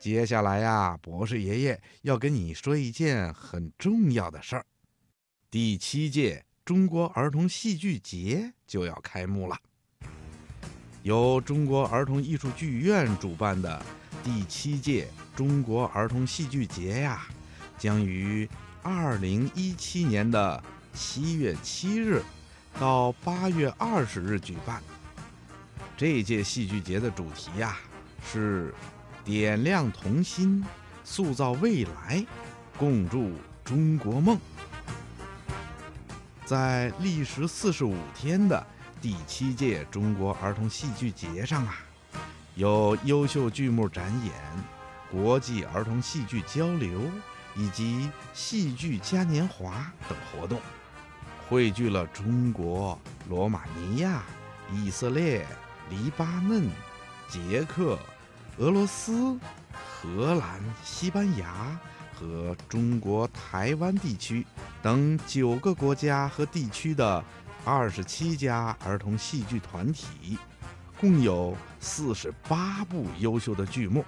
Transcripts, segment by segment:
接下来呀，博士爷爷要跟你说一件很重要的事儿。第七届中国儿童戏剧节就要开幕了。由中国儿童艺术剧院主办的第七届中国儿童戏剧节呀，将于二零一七年的七月七日到八月二十日举办。这届戏剧节的主题呀是。点亮童心，塑造未来，共筑中国梦。在历时四十五天的第七届中国儿童戏剧节上啊，有优秀剧目展演、国际儿童戏剧交流以及戏剧嘉年华等活动，汇聚了中国、罗马尼亚、以色列、黎巴嫩、捷克。俄罗斯、荷兰、西班牙和中国台湾地区等九个国家和地区的二十七家儿童戏剧团体，共有四十八部优秀的剧目，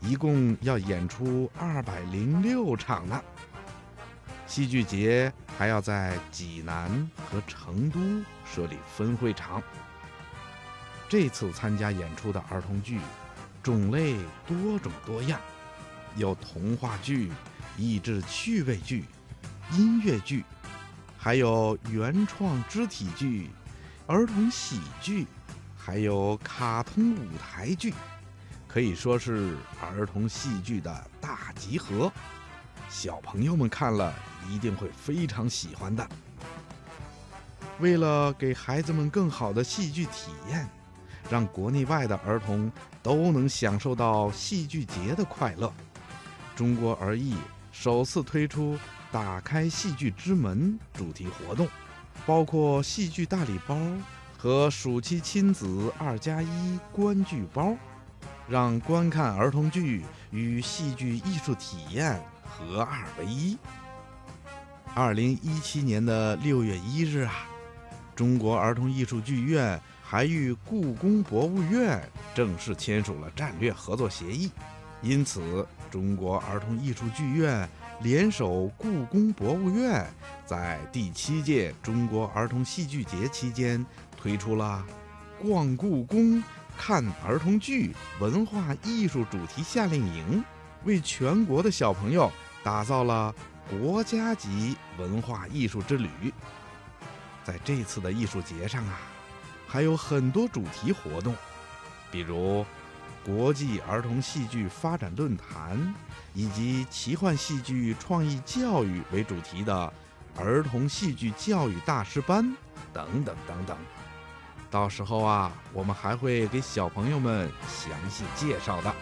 一共要演出二百零六场呢。戏剧节还要在济南和成都设立分会场。这次参加演出的儿童剧。种类多种多样，有童话剧、益智趣味剧、音乐剧，还有原创肢体剧、儿童喜剧，还有卡通舞台剧，可以说是儿童戏剧的大集合。小朋友们看了一定会非常喜欢的。为了给孩子们更好的戏剧体验。让国内外的儿童都能享受到戏剧节的快乐。中国儿艺首次推出“打开戏剧之门”主题活动，包括戏剧大礼包和暑期亲子二加一观剧包，让观看儿童剧与戏剧艺术体验合二为一。二零一七年的六月一日啊，中国儿童艺术剧院。还与故宫博物院正式签署了战略合作协议，因此，中国儿童艺术剧院联手故宫博物院，在第七届中国儿童戏剧节期间推出了“逛故宫看儿童剧”文化艺术主题夏令营，为全国的小朋友打造了国家级文化艺术之旅。在这次的艺术节上啊。还有很多主题活动，比如国际儿童戏剧发展论坛，以及奇幻戏剧创意教育为主题的儿童戏剧教育大师班等等等等。到时候啊，我们还会给小朋友们详细介绍的。